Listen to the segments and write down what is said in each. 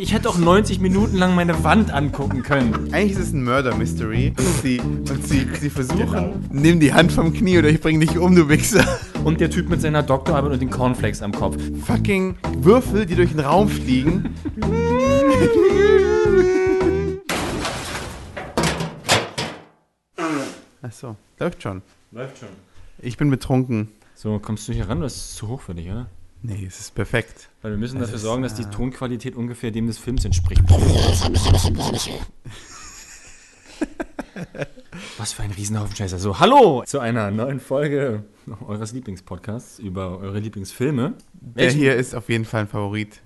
Ich hätte auch 90 Minuten lang meine Wand angucken können. Eigentlich ist es ein Murder-Mystery. Und, sie, und sie, sie versuchen, nimm die Hand vom Knie oder ich bring dich um, du Wichser. Und der Typ mit seiner Doktorarbeit und den Cornflakes am Kopf. Fucking Würfel, die durch den Raum fliegen. Achso, läuft schon. Läuft schon. Ich bin betrunken. So, kommst du hier ran? Das ist zu hoch für dich, oder? Nee, es ist perfekt. Weil wir müssen Das dafür ist, sorgen, dass die äh, Tonqualität ungefähr dem des Films entspricht. Was für ein Riesenhaufen Scheiße. So, hallo zu einer neuen Folge eures Lieblingspodcasts über eure Lieblingsfilme. Der Welchen- hier ist auf jeden Fall ein Favorit.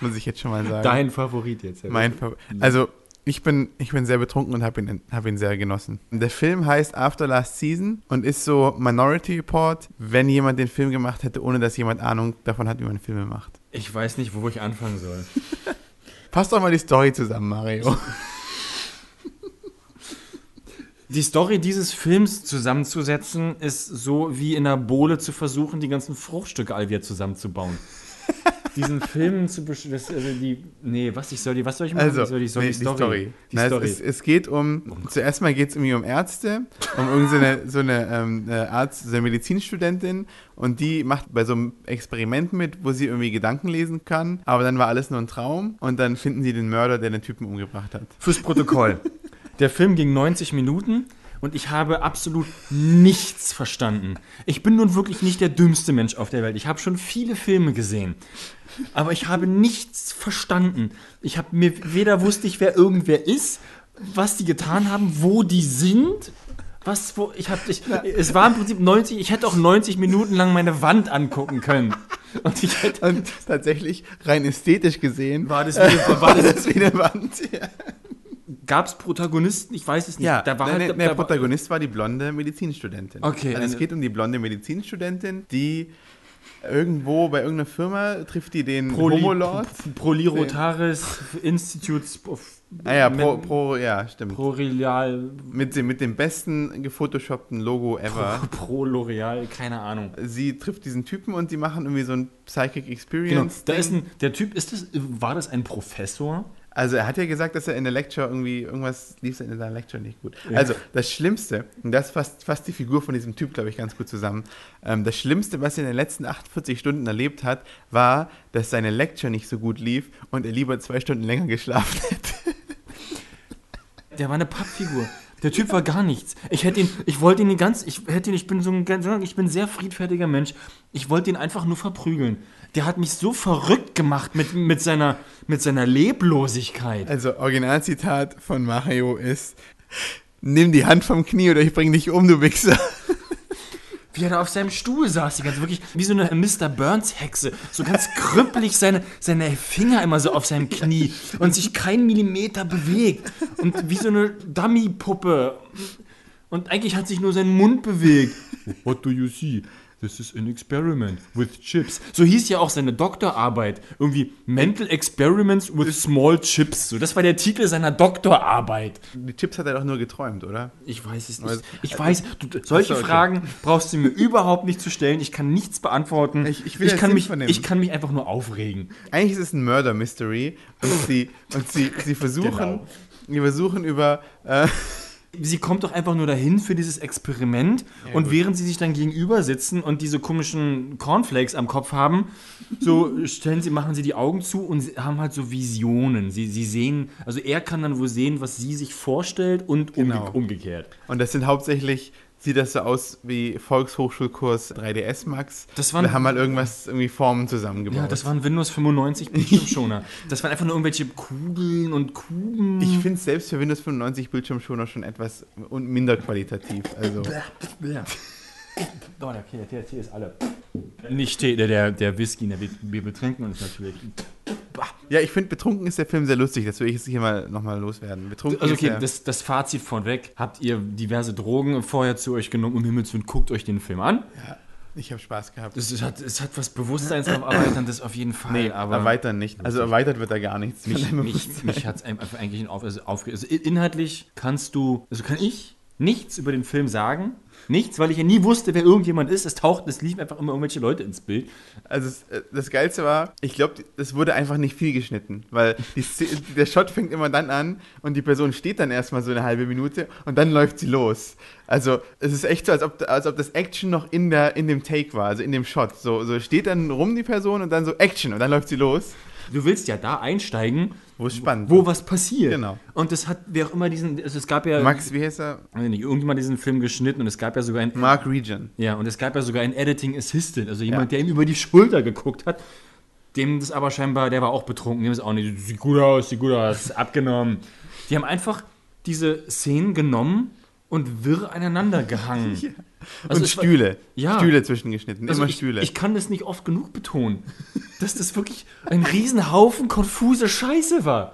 Muss ich jetzt schon mal sagen. Dein Favorit jetzt. Mein Favorit. Also, ich bin, ich bin sehr betrunken und habe ihn, hab ihn sehr genossen. Der Film heißt After Last Season und ist so Minority Report, wenn jemand den Film gemacht hätte, ohne dass jemand Ahnung davon hat, wie man Filme macht. Ich weiß nicht, wo ich anfangen soll. Passt doch mal die Story zusammen, Mario. Die Story dieses Films zusammenzusetzen, ist so wie in einer Bohle zu versuchen, die ganzen Fruchtstücke all wieder zusammenzubauen. Diesen Film zu besch- das, also die Nee, was ich soll die was soll ich machen? Also, ich soll die, soll nee, die Story. Die Na, Story. Es, es, geht um, zuerst mal geht es irgendwie um Ärzte, um irgendeine so eine ähm, äh, Arzt, so eine Medizinstudentin und die macht bei so einem Experiment mit, wo sie irgendwie Gedanken lesen kann, aber dann war alles nur ein Traum und dann finden sie den Mörder, der den Typen umgebracht hat. Fürs Protokoll. Der Film ging 90 Minuten und ich habe absolut nichts verstanden. Ich bin nun wirklich nicht der dümmste Mensch auf der Welt. Ich habe schon viele Filme gesehen. Aber ich habe nichts verstanden. Ich habe mir weder wusste ich, wer irgendwer ist, was die getan haben, wo die sind. Was, wo, ich hab, ich, es war im Prinzip 90, ich hätte auch 90 Minuten lang meine Wand angucken können. Und ich hätte, Und tatsächlich, rein ästhetisch gesehen, war das wie, eine- war das, das wie eine Wand. Ja, gab es Protagonisten? Ich weiß es nicht. ja da war der, halt, da der Protagonist war die blonde Medizinstudentin. Okay, Also es geht um die blonde Medizinstudentin, die irgendwo bei irgendeiner Firma trifft die den Proli- Homolord. Prolirotaris Institutes of Ah ja, pro, pro, ja, stimmt. Prorial Mit dem, mit dem besten gefotoshoppten Logo ever. Pro L'Oreal, keine Ahnung. Sie trifft diesen Typen und die machen irgendwie so ein Psychic Genau, Experience. da Ding. ist ein, der Typ, ist das, war das ein Professor? Also er hat ja gesagt, dass er in der Lecture irgendwie, irgendwas lief in der Lecture nicht gut. Ja. Also das Schlimmste, und das fasst, fasst die Figur von diesem Typ, glaube ich, ganz gut zusammen. Ähm, das Schlimmste, was er in den letzten 48 Stunden erlebt hat, war, dass seine Lecture nicht so gut lief und er lieber zwei Stunden länger geschlafen hätte. Der war eine Pappfigur. Der Typ war gar nichts. Ich hätte ihn, ich wollte ihn ganz, ich hätte ihn, ich bin so ein ganz, ich bin sehr friedfertiger Mensch. Ich wollte ihn einfach nur verprügeln. Der hat mich so verrückt gemacht mit, mit, seiner, mit seiner Leblosigkeit. Also Originalzitat von Mario ist, nimm die Hand vom Knie oder ich bring dich um, du Wichser. Wie er da auf seinem Stuhl saß, die ganze, wirklich wie so eine Mr. Burns-Hexe. So ganz krüppelig seine, seine Finger immer so auf seinem Knie und sich kein Millimeter bewegt. Und wie so eine Dummy-Puppe. Und eigentlich hat sich nur sein Mund bewegt. What do you see? This is an experiment with chips. So hieß ja auch seine Doktorarbeit. Irgendwie Mental Experiments with Small Chips. So, das war der Titel seiner Doktorarbeit. Die Chips hat er doch nur geträumt, oder? Ich weiß es nicht. Ich weiß, du, solche okay. Fragen brauchst du mir überhaupt nicht zu stellen. Ich kann nichts beantworten. Ich- ich will jetzt kann mich, ich kann mich einfach nur aufregen. Eigentlich ist es ein Murder-Mystery und sie, und sie, sie versuchen, Genau. sie versuchen über, äh, Sie kommt doch einfach nur dahin für dieses Experiment und gut. während sie sich dann gegenüber sitzen und diese komischen Cornflakes am Kopf haben, so stellen sie, machen sie die Augen zu und haben halt so Visionen. Sie, sie sehen, also er kann dann wohl sehen, was sie sich vorstellt und umge Genau. umgekehrt. und das sind hauptsächlich, sieht das so aus wie Volkshochschulkurs 3ds Max. Das waren- Wir haben halt irgendwas, irgendwie Formen zusammengebaut. Ja, das waren Windows 95 Bildschirmschoner. das waren einfach nur irgendwelche Kugeln und Kuben. ich finde es selbst für Windows 95 Bildschirmschoner schon etwas un- minder qualitativ. Also, Ja. Der, Tee ist alle. Nicht der, der, der Whisky, der wir betrinken uns natürlich. Ja, ich finde, betrunken ist der Film sehr lustig. Das will ich jetzt hier mal nochmal loswerden. Betrunken Also okay, das, das Fazit vorweg. Habt ihr diverse Drogen vorher zu euch genommen? Um Himmels Willen, guckt euch den Film an. ich habe Spaß gehabt. Es, es, hat, es hat was Bewusstseinserweiterndes auf jeden Fall. nee, aber erweitern nicht. Also erweitert wird da gar nichts. mich, mich, mich hat es eigentlich auf, also aufgeregt. Also inhaltlich kannst du, also kann ich nichts über den Film sagen, Nichts, weil ich ja nie wusste, wer irgendjemand ist. Es tauchten, es liefen einfach immer irgendwelche Leute ins Bild. Also es, äh, das Geilste war, ich glaube, es wurde einfach nicht viel geschnitten, weil der Shot fängt immer dann an und die Person steht dann erstmal so eine halbe Minute und dann läuft sie los. Also es ist echt so, als ob, als ob das Action noch in, der, in dem Take war, also in dem Shot. So, so steht dann rum die Person und dann so Action und dann läuft sie los. Du willst ja da einsteigen, Wo es spannend wo wird. was passiert. Genau. Und das hat, wer auch immer diesen, also es gab ja, Max, wie heißt er? nicht, irgendjemand diesen Film geschnitten und es gab ja sogar ein, Mark Regan. ja, und es gab ja sogar einen Editing Assistant, also jemand, Ja. der ihm über die Schulter geguckt hat. Dem das aber scheinbar, der war auch betrunken, dem ist auch nicht, sieht gut aus, sieht gut aus, abgenommen. Die haben einfach diese Szenen genommen und wirr aneinander gehangen. Also und es war- Stühle. Ja. Stühle zwischengeschnitten. Also immer ich, Stühle. Ich kann das nicht oft genug betonen, dass das wirklich ein Riesenhaufen konfuse Scheiße war.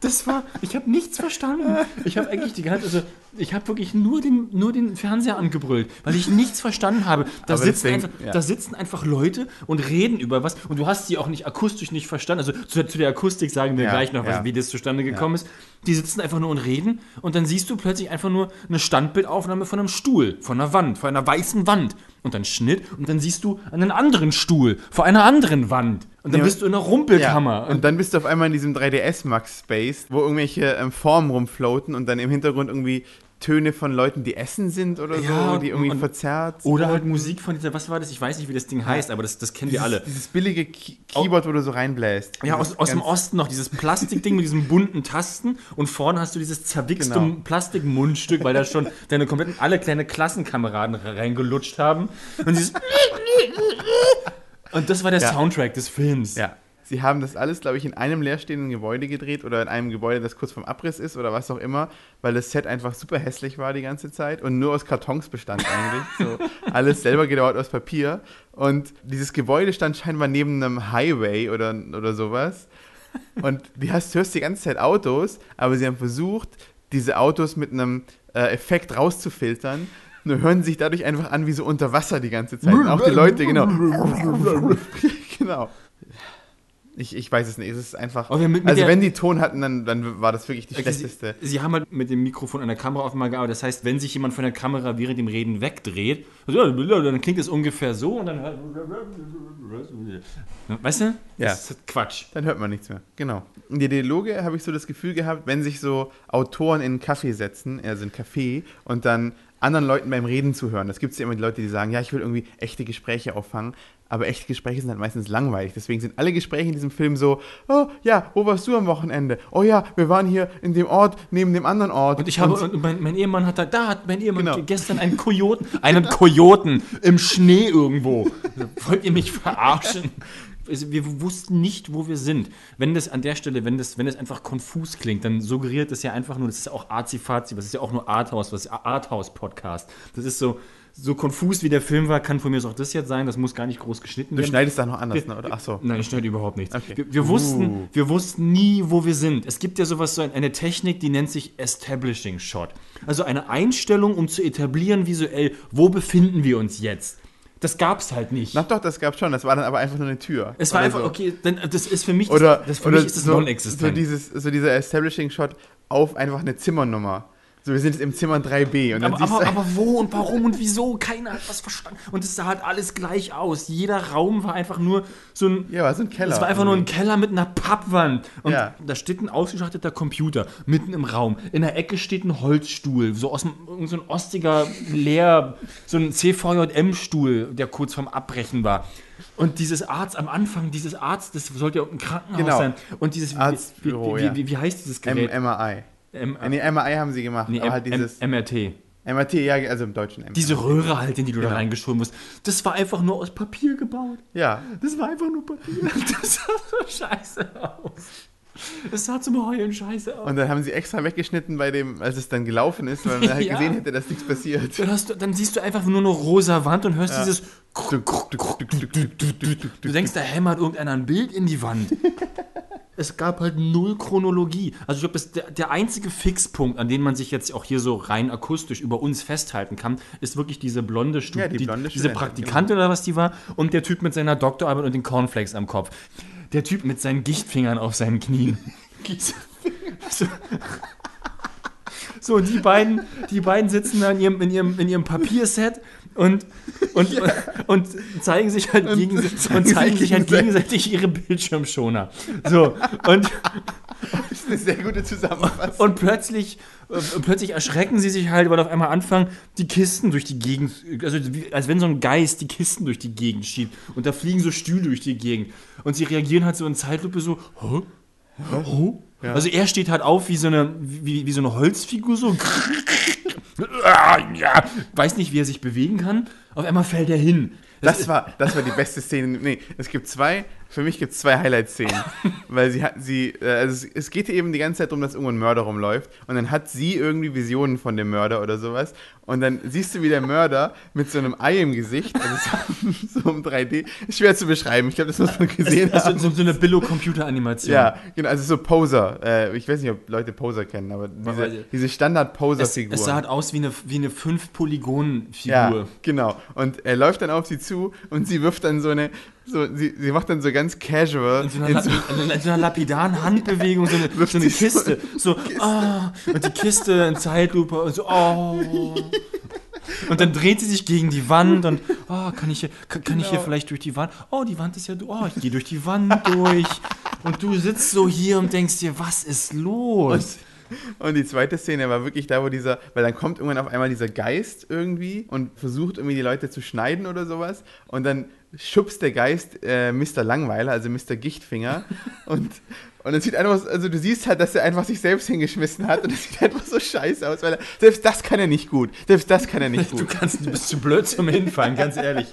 Das war, ich habe nichts verstanden. Ich habe eigentlich die ganze, also ich habe wirklich nur den, nur den Fernseher angebrüllt, weil ich nichts verstanden habe. Da, sitzen, einfach, ja. da sitzen einfach Leute und reden über was und du hast sie auch nicht akustisch nicht verstanden. Also zu, zu der Akustik sagen wir Ja, gleich noch, was, ja. wie das zustande gekommen ist. Die sitzen einfach nur und reden und dann siehst du plötzlich einfach nur eine Standbildaufnahme von einem Stuhl, von einer Wand, von einer weißen Wand. Und dann Schnitt und dann siehst du einen anderen Stuhl vor einer anderen Wand. Und dann Ja, bist du in einer Ja, Rumpelkammer. und dann bist du auf einmal in diesem 3ds Max Space, wo irgendwelche ähm, Formen rumfloaten und dann im Hintergrund irgendwie Töne von Leuten, die essen sind oder Ja, so, die irgendwie und- verzerrt. Oder halt. Musik von dieser, was war das? Ich weiß nicht, wie das Ding heißt, aber das, das kennen wir alle. Dieses billige Key Keyboard, wo du so reinbläst. Ja, Dieses aus, aus dem Osten noch dieses Plastikding mit diesen bunten Tasten und vorne hast du dieses zerwichste Genau. Plastikmundstück, weil da schon deine kompletten, alle kleine Klassenkameraden reingelutscht haben. Und dieses Und das war der Ja. Soundtrack des Films. Ja. Sie haben das alles, glaube ich, in einem leerstehenden Gebäude gedreht oder in einem Gebäude, das kurz vorm Abriss ist oder was auch immer, weil das Set einfach super hässlich war die ganze Zeit und nur aus Kartons bestand eigentlich. So, alles selber gedauert aus Papier. Und dieses Gebäude stand scheinbar neben einem Highway oder, oder sowas. Und die hast, hörst die ganze Zeit Autos, aber sie haben versucht, diese Autos mit einem äh, Effekt rauszufiltern. Nur hören sich dadurch einfach an wie so unter Wasser die ganze Zeit. Und auch die Leute, genau. genau. Ich, ich weiß es nicht. Es ist einfach. Aber mit- mit also, wenn die Ton hatten, dann, dann war das wirklich die Okay, schlechteste. Sie, Sie haben halt mit dem Mikrofon an der Kamera offenbar gearbeitet. Das heißt, wenn sich jemand von der Kamera während dem Reden wegdreht, dann klingt es ungefähr so und dann hört. Weißt du? Ja. Das ist Quatsch. Dann hört man nichts mehr. Genau. In der Dialoge habe ich so das Gefühl gehabt, wenn sich so Autoren in einen Café setzen, also in einen Café, und dann anderen Leuten beim Reden zuhören. Das gibt es ja immer die Leute, die sagen, ja, ich will irgendwie echte Gespräche auffangen. Aber echte Gespräche sind halt meistens langweilig. Deswegen sind alle Gespräche in diesem Film so, oh ja, wo warst du am Wochenende? Oh ja, wir waren hier in dem Ort, neben dem anderen Ort. Und ich habe, und mein, mein Ehemann hat da, da hat mein Ehemann Genau. gestern einen Kojoten, einen Kojoten im Schnee irgendwo. Wollt ihr mich verarschen? Wir wussten nicht, wo wir sind. Wenn das an der Stelle, wenn das, wenn das einfach konfus klingt, dann suggeriert das ja einfach nur, das ist ja auch Azi-Fazi, das ist ja auch nur Arthouse, was ist Arthouse-Podcast. Das ist so, so konfus wie der Film war, kann von mir aus auch das jetzt sein, das muss gar nicht groß geschnitten du werden. schneidest da noch anders, ne? oder? Ach so. Nein, ich schneide überhaupt nichts. Okay. Wir, wir, wussten, Uh. wir wussten nie, wo wir sind. Es gibt ja sowas, so ein- eine Technik, die nennt sich Establishing Shot. Also eine Einstellung, um zu etablieren visuell, wo befinden wir uns jetzt. Das gab es halt nicht. Na doch, das gab schon. Das war dann aber einfach nur eine Tür. es war einfach, so. okay, dann, das ist für mich, Oder, das, das für oder mich ist das so, so, non-existent. dieses, so dieser Establishing-Shot auf einfach eine Zimmernummer. So, wir sind jetzt im Zimmer 3b. Und dann aber, aber, aber wo und warum und wieso? Keiner hat was verstanden. Und es sah halt alles gleich aus. Jeder Raum war einfach nur so ein, ja, war so ein Keller. Es war einfach nur ein Keller mit einer Pappwand. Und Ja. da steht ein ausgeschachteter Computer mitten im Raum. In der Ecke steht ein Holzstuhl, so aus so ein ostiger Leer, so ein CVJM-Stuhl, der kurz vorm Abbrechen war. Und dieses Arzt am Anfang, dieses Arzt, das sollte ja ein Krankenhaus Genau. sein. Und dieses Arztbüro, wie, wie, wie, wie heißt dieses M Gerät? MRI. M Äh, Nee, MRI haben sie gemacht. nee, aber halt dieses MRT. MRT, ja, also im deutschen MRI. Diese Röhre halt, in die du da Genau. reingeschoben musst. Das war einfach nur aus Papier gebaut. ja. Das war einfach nur Papier. Das sah so scheiße aus. Es sah zum Heulen scheiße aus. Und dann haben sie extra weggeschnitten bei dem, als es dann gelaufen ist, weil man halt Ja. gesehen hätte, dass nichts passiert. Dann, du, dann siehst du einfach nur eine rosa Wand und hörst dieses. Du denkst, da hämmert irgendeiner ein Bild in die Wand. Es gab halt null Chronologie. Also ich glaube, das- der, der einzige Fixpunkt, an den man sich jetzt auch hier so rein akustisch über uns festhalten kann, ist wirklich diese blonde, Stu Ja, die blonde diese Praktikantin oder was die war und der Typ mit seiner Doktorarbeit und den Cornflakes am Kopf. Der Typ mit seinen Gichtfingern auf seinen Knien. So. So, die beiden, die beiden sitzen da in ihrem, in ihrem, in ihrem Papierset und, und, und zeigen sich halt, gegen, und zeigen sich halt gegenseitig ihre Bildschirmschoner. So, und, Das ist eine sehr gute Zusammenfassung. und plötzlich, äh, plötzlich erschrecken sie sich halt, weil auf einmal anfangen, die Kisten durch die Gegend, also wie, als wenn so ein Geist die Kisten durch die Gegend schiebt. Und da fliegen so Stühle durch die Gegend. Und sie reagieren halt so in Zeitlupe so, Hä? Hä? Also er steht halt auf wie so eine, wie, wie so eine Holzfigur, so. ja, weiß nicht, wie er sich bewegen kann. Auf einmal fällt er hin. Das war, das war die beste Szene. Nee, es gibt zwei, für mich gibt es zwei Highlight-Szenen. weil sie hat, sie, äh, also es, es geht eben die ganze Zeit darum, dass irgendwo ein Mörder rumläuft. Und dann hat sie irgendwie Visionen von dem Mörder oder sowas. Und dann siehst du, wie der Mörder mit so einem Ei im Gesicht, also so, so um 3D, ist schwer zu beschreiben. Ich glaube, das muss man gesehen Also haben. so, so eine Billo-Computer-Animation. Ja, genau, also so Poser. Äh, ich weiß nicht, ob Leute Poser kennen, aber diese, ich. diese Es, Standard-Poser-Figuren. es sah halt aus wie eine, wie eine Fünf-Polygon-Figur. Ja, genau. Und er läuft dann auf sie zu und sie wirft dann so eine, so, sie, sie macht dann so ganz casual. In so einer, in so, in, so einer lapidaren Handbewegung, so eine, so eine Kiste. So, ah, und die Kiste in Zeitlupe und so, oh. Und dann dreht sie sich gegen die Wand und, oh, kann ich hier, kann, kann ich hier Genau. vielleicht durch die Wand? Oh, die Wand ist ja, du- oh, ich gehe durch die Wand durch. Und du sitzt so hier und denkst dir, was ist los? und die zweite Szene war wirklich da, wo dieser, weil dann kommt irgendwann auf einmal dieser Geist irgendwie und versucht irgendwie die Leute zu schneiden oder sowas. Und dann schubst der Geist äh, Mr. Langweiler, also Mr. Gichtfinger. und, und es sieht einfach, also du siehst halt, dass er einfach sich selbst hingeschmissen hat und es sieht einfach so scheiße aus, weil er, selbst das kann er nicht gut. Selbst das kann er nicht Du gut. kannst, du bist zu blöd zum Hinfallen, ganz ehrlich.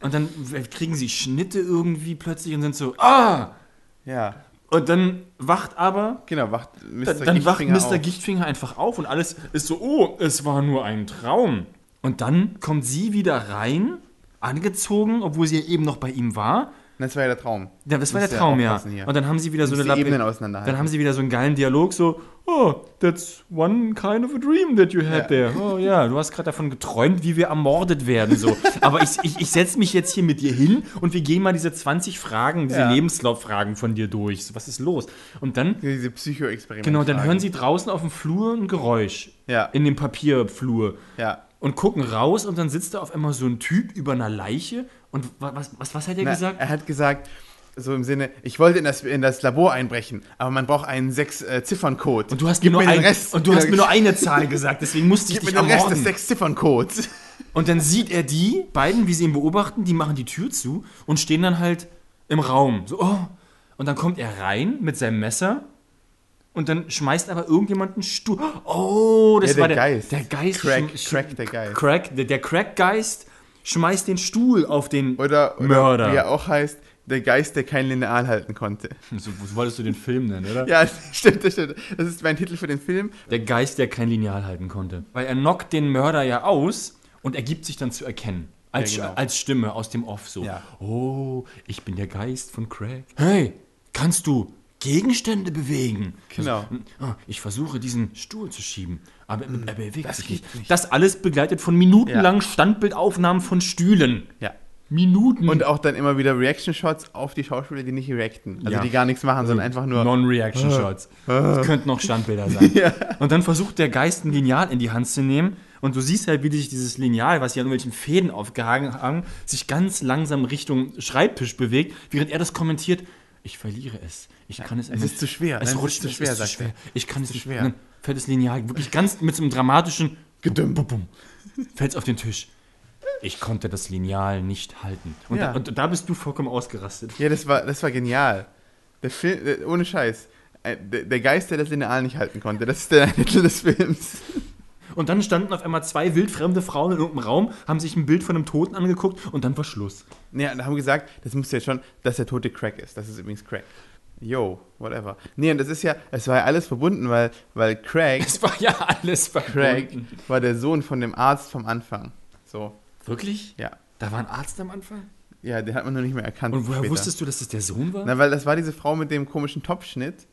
Und dann kriegen sie Schnitte irgendwie plötzlich und sind so, ah! Ja, Und dann wacht aber genau, wacht Mr. Dann, dann wacht Mr. auf. Gichtfinger einfach auf und alles ist so, oh, es war nur ein Traum. Und dann kommt sie wieder rein, angezogen, obwohl sie ja eben noch bei ihm war. Das war ja der Traum. Ja, das war der Traum, ja. Und dann haben sie wieder so eine Lappe-. Dann haben sie wieder so einen geilen Dialog, so, oh, that's one kind of a dream that you had Ja. there. Oh ja, du hast gerade davon geträumt, wie wir ermordet werden. So. Aber ich, ich, ich setze mich jetzt hier mit dir hin und wir gehen mal diese 20 Fragen, diese Ja. Lebenslauffragen von dir durch. So, was ist los? Und dann, Diese Psycho-Experimente. genau, dann hören sie draußen auf dem Flur ein Geräusch. Ja. In dem Papierflur. Ja. Und gucken raus und dann sitzt da auf einmal so ein Typ über einer Leiche. Und wa- was, was, was hat er Na, gesagt? Er hat gesagt, so im Sinne, ich wollte in das, in das Labor einbrechen, aber man braucht einen Sechs-Ziffern-Code. Und du hast, mir nur, den ein, Rest. und du hast mir nur eine Zahl gesagt, deswegen musste ich Gib mir dich den Rest des ermorden. Sechs-Ziffern-Codes. Und dann sieht er die beiden, wie sie ihn beobachten, die machen die Tür zu und stehen dann halt im Raum. So, oh. Und dann kommt er rein mit seinem Messer und dann schmeißt aber irgendjemand einen Stuhl. Oh, das Ja, der war der Geist. Der Geist. Crack, Crack, der Geist. Crack, der, der Crack-Geist schmeißt den Stuhl auf den Oder, oder Mörder. wie er auch heißt, der Geist, der kein Lineal halten konnte. So, so wolltest du den Film nennen, oder? Ja, stimmt, das stimmt. Das ist mein Titel für den Film. Der Geist, der kein Lineal halten konnte. Weil er knockt den Mörder ja aus und er gibt sich dann zu erkennen. Als, Ja, genau. als Stimme aus dem Off so. Ja. Oh, ich bin der Geist von Craig. Hey, kannst du Gegenstände bewegen? Genau. Also, ah, ich versuche diesen Stuhl zu schieben, aber er bewegt das sich nicht. nicht. Das alles begleitet von minutenlangen Standbildaufnahmen von Stühlen. Ja. Minuten. Und auch dann immer wieder Reaction-Shots auf die Schauspieler, die nicht reacten. Also Ja. die gar nichts machen, sondern einfach nur. Non-Reaction-Shots. Das könnten noch Standbilder sein. Und dann versucht der Geist ein Lineal in die Hand zu nehmen. Und du siehst halt, wie sich dieses Lineal, was hier an irgendwelchen Fäden aufgehangen haben, sich ganz langsam Richtung Schreibtisch bewegt, während er das kommentiert. Ich verliere es. Ich kann es es ist zu schwer. Es rutscht zu es schwer, ist zu sagt er. schwer. Ich kann es zu schwer. Dann fällt das Lineal wirklich ganz mit so einem dramatischen Gedüm, bum, bum, fällt es auf den Tisch. Ich konnte das Lineal nicht halten. Und, Ja. da, und da bist du vollkommen ausgerastet. Ja, das war, das war genial. Der Film, der, ohne Scheiß. Äh, Der, der Geist, der das Lineal nicht halten konnte. Das ist der Titel des Films. Und dann standen auf einmal zwei wildfremde Frauen in irgendeinem Raum, haben sich ein Bild von einem Toten angeguckt und dann war Schluss. Ja, und haben gesagt, das muss ja schon, dass der tote Crack ist. Das ist übrigens Crack. Yo, whatever. Nee, und das ist ja, es war ja alles verbunden, weil, weil Craig, Es war ja alles Craig verbunden. war der Sohn von dem Arzt vom Anfang. So, Wirklich? ja. Da war ein Arzt am Anfang? Ja, den hat man noch nicht mehr erkannt. Und woher später. wusstest du, dass das der Sohn war? Na, weil das war diese Frau mit dem komischen Topfschnitt,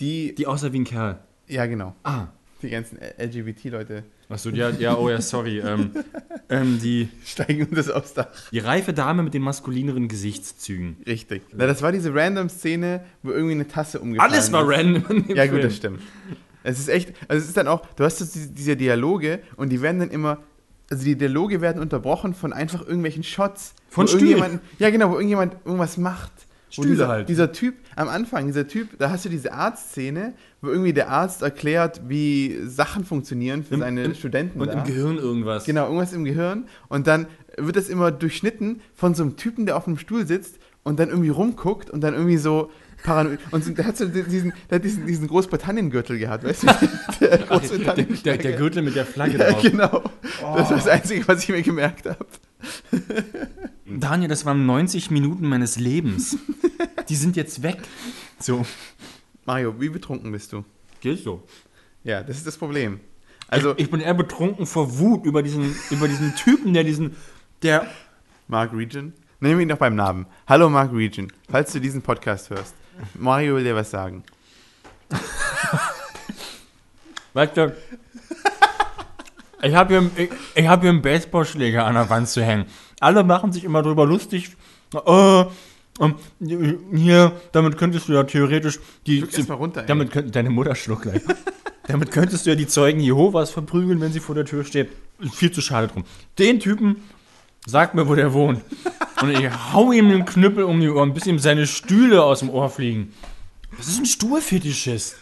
die, Die aussah wie ein Kerl. ja genau, Ah. Die ganzen LGBT-Leute Achso, ja, ja, oh ja, sorry. ähm, ähm, die, steigen uns das aufs Dach. die reife Dame mit den maskulineren Gesichtszügen. Richtig. Na, das war diese random Szene, wo irgendwie eine Tasse umgefallen Alles war ist. random. Ja gut, Film. das stimmt. Es ist echt, also es ist dann auch, du hast jetzt diese, Dialoge und die werden dann immer, also die Dialoge werden unterbrochen von einfach irgendwelchen Shots. Von Stühlen. Ja, genau, wo irgendjemand irgendwas macht. Stühle dieser, halt. Dieser Typ, am Anfang, dieser Typ, da hast du diese Arztszene, wo irgendwie der Arzt erklärt, wie Sachen funktionieren für Im- seine im- Studenten. Und da. im Gehirn irgendwas. Genau, irgendwas im Gehirn. Und dann wird das immer durchschnitten von so einem Typen, der auf einem Stuhl sitzt und dann irgendwie rumguckt und dann irgendwie so paranoid. Und so, der hat so diesen, der hat diesen, diesen Großbritannien-Gürtel gehabt, weißt du? Der Ach, der, der, der, Gürtel mit der Flagge ja, drauf. genau. Das war das Einzige, was ich mir gemerkt habe. Daniel, das waren 90 Minuten meines Lebens. Die sind jetzt weg. So. Mario, wie betrunken bist du? Geht so. Ja, das ist das Problem. Also, ich bin eher betrunken vor Wut über diesen, über diesen Typen, der diesen, der, Mark Regent. Nehmen wir ihn doch beim Namen. Hallo Mark Regent, falls du diesen Podcast hörst. Mario will dir was sagen. weißt du, ich habe hier, ich, ich hab hier einen Baseballschläger an der Wand zu hängen. Alle machen sich immer drüber lustig. Äh, ähm, hier, damit könntest du ja theoretisch die. Schluck erst mal runter, ey. damit könnt, deine Mutter schluckt gleich. damit könntest du ja die Zeugen Jehovas verprügeln, wenn sie vor der Tür steht. Ist Viel zu schade drum. Den Typen, sag mir, wo der wohnt. Und ich hau ihm den Knüppel um die Ohren, bis ihm seine Stühle aus dem Ohr fliegen. Das ist ein Stuhlfetischist.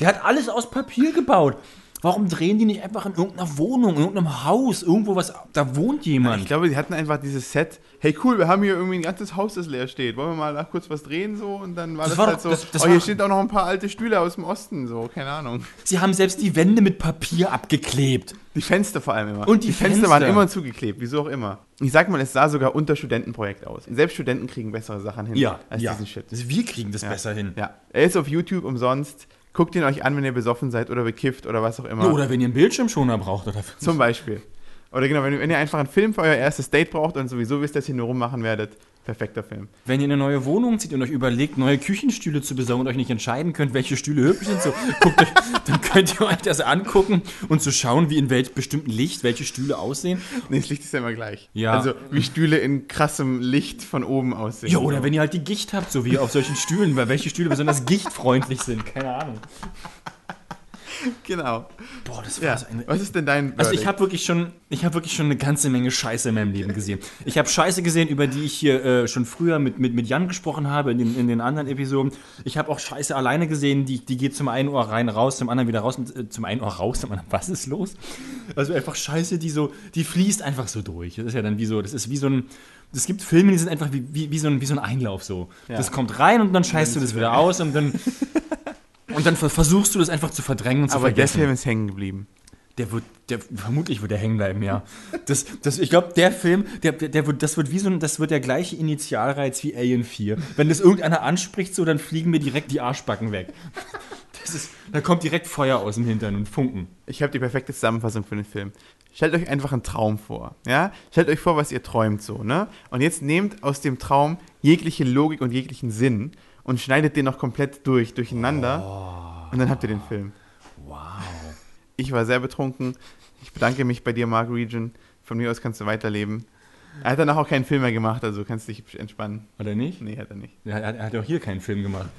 Der hat alles aus Papier gebaut. Warum drehen die nicht einfach in irgendeiner Wohnung, in irgendeinem Haus, irgendwo was, da wohnt jemand. Ich glaube, die hatten einfach dieses Set. Hey, cool, wir haben hier irgendwie ein ganzes Haus, das leer steht. Wollen wir mal nach kurz was drehen so? Und dann war Das das, war halt doch- so. das- das oh, hier stehen auch noch ein paar alte Stühle aus dem Osten, so, keine Ahnung. Sie haben selbst die Wände mit Papier abgeklebt. Die Fenster vor allem immer. Und die Fenster, waren Fenster. immer zugeklebt, wieso auch immer. Ich sag mal, es sah sogar unter Studentenprojekt aus. Selbst Studenten kriegen bessere Sachen hin als diesen Shit. Wir kriegen das Ja. besser hin. Ja. Er ist auf YouTube umsonst. Guckt ihn euch an, wenn ihr besoffen seid oder bekifft oder was auch immer. Ja, Oder wenn ihr einen Bildschirmschoner braucht. Oder Zum Beispiel. Oder genau, wenn, ihr- wenn ihr einfach einen Film für euer erstes Date braucht und sowieso wisst, dass ihr nur rummachen werdet, perfekter Film. Wenn ihr in eine neue Wohnung zieht und euch überlegt, neue Küchenstühle zu besorgen und euch nicht entscheiden könnt, welche Stühle hübsch sind, so, guckt euch, dann könnt ihr euch das angucken und zu schauen, wie in welchem bestimmten Licht welche Stühle aussehen. Nee, das Licht ist ja immer gleich. Ja. Also wie Stühle in krassem Licht von oben aussehen. Ja, oder wenn ihr halt die Gicht habt, so wie auf solchen Stühlen, weil welche Stühle besonders gichtfreundlich sind. Keine Ahnung. Genau. Boah, das war Ja. so eine. Was ist denn dein Also ich Verdict? habe wirklich schon, ich habe wirklich schon eine ganze Menge Scheiße in meinem Leben gesehen. Ich habe Scheiße gesehen, über die ich hier äh, schon früher mit, mit, mit Jan gesprochen habe in den, in den anderen Episoden. Ich habe auch Scheiße alleine gesehen, die, die geht zum einen Ohr rein, raus, zum anderen wieder raus, und, äh, zum einen Ohr raus, zum anderen, was ist los? Also einfach Scheiße, die so, die fließt einfach so durch. Das ist ja dann wie so, das ist wie so ein, es gibt Filme, die sind einfach wie, wie, wie, so, ein, wie so ein Einlauf so. Ja. Das kommt rein und dann scheißt du das wieder aus und dann, und dann ver- versuchst du das einfach zu verdrängen und zu Aber der vergessen. Film ist hängen geblieben. Der wird, der, vermutlich wird der hängen bleiben, ja. Das, das, ich glaube, der Film, der, der, der wird, das wird wie so ein, das wird der gleiche Initialreiz wie Alien 4. Wenn das irgendeiner anspricht, so, dann fliegen mir direkt die Arschbacken weg. Das ist, da kommt direkt Feuer aus dem Hintern und Funken. Ich habe die perfekte Zusammenfassung für den Film. Stellt euch einfach einen Traum vor, ja? Stellt euch vor, was ihr träumt so, ne? Und jetzt nehmt aus dem Traum jegliche Logik und jeglichen Sinn und schneidet den noch komplett durch, durcheinander und dann habt ihr den Film. Wow. Ich war sehr betrunken. Ich bedanke mich bei dir, Mark Region. Von mir aus kannst du weiterleben. Er hat danach auch keinen Film mehr gemacht, also kannst dich entspannen. Hat er nicht? Nee, hat er nicht. Er hat, er hat auch hier keinen Film gemacht.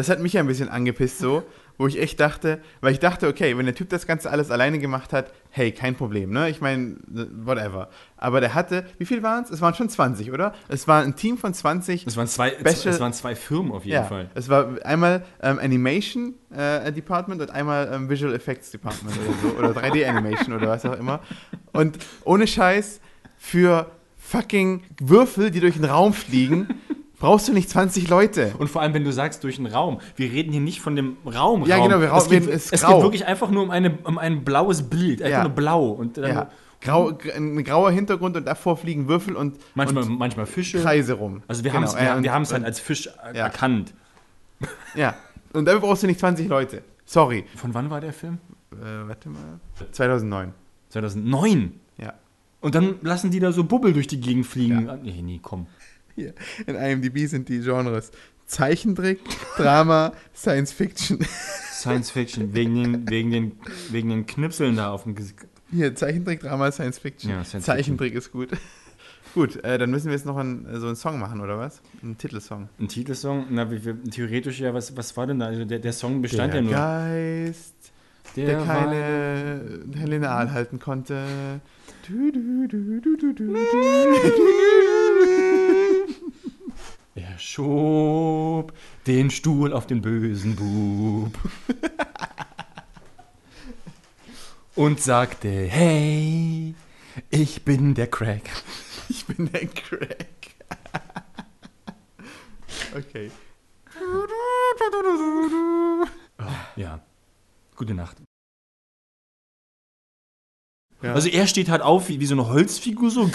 Das hat mich ein bisschen angepisst so, wo ich echt dachte, weil ich dachte, okay, wenn der Typ das Ganze alles alleine gemacht hat, hey, kein Problem, ne? Ich meine, whatever. Aber der hatte, wie viel waren es? Es waren schon 20, oder? Es war ein Team von 20. Es waren zwei, Special- es waren zwei Firmen auf jeden ja, Fall. es war einmal ähm, Animation äh, Department und einmal ähm, Visual Effects Department oder so. Oder 3D Animation oder was auch immer. Und ohne Scheiß, für fucking Würfel, die durch den Raum fliegen, brauchst du nicht 20 Leute. Und vor allem, wenn du sagst, durch einen Raum. Wir reden hier nicht von dem Raum. Ja, Raum. genau, wir es, rau- geht, es grau. geht wirklich einfach nur um, eine, um ein blaues Bild. Einfach Ja. nur blau. Und dann Ja. Grau, gr- ein grauer Hintergrund und davor fliegen Würfel und, manchmal, und manchmal Fische. Kreise rum. Also wir Genau, haben es ja, wir, wir halt und- als Fisch Ja. erkannt. Ja, und dafür brauchst du nicht 20 Leute. Sorry. Von wann war der Film? Äh, warte mal. 2009. 2009. Ja. Und dann lassen die da so Bubbel durch die Gegend fliegen. Ah, Nee, nee, komm. Hier. In IMDb sind die Genres Zeichentrick, Drama, Science Fiction. Science Fiction, wegen den, wegen den, wegen den Knipseln da auf dem Gesicht. Hier, Zeichentrick, Drama, Science Fiction. Ja, Science Zeichentrick ist gut. Gut, äh, dann müssen wir jetzt noch einen, so einen Song machen, oder was? Einen Titelsong. Ein Titelsong? Na, wie, wie, theoretisch ja, was, was war denn da? Also der, der Song bestand der ja nur. Geist, der, war- keine Lineal halten konnte. Du, du, du, du, du, du, du. Er schob den Stuhl auf den bösen Bub und sagte, hey, ich bin der Crack. Ich bin der Crack. okay. Ja, gute Nacht. Ja. Also er steht halt auf wie, wie so eine Holzfigur, so.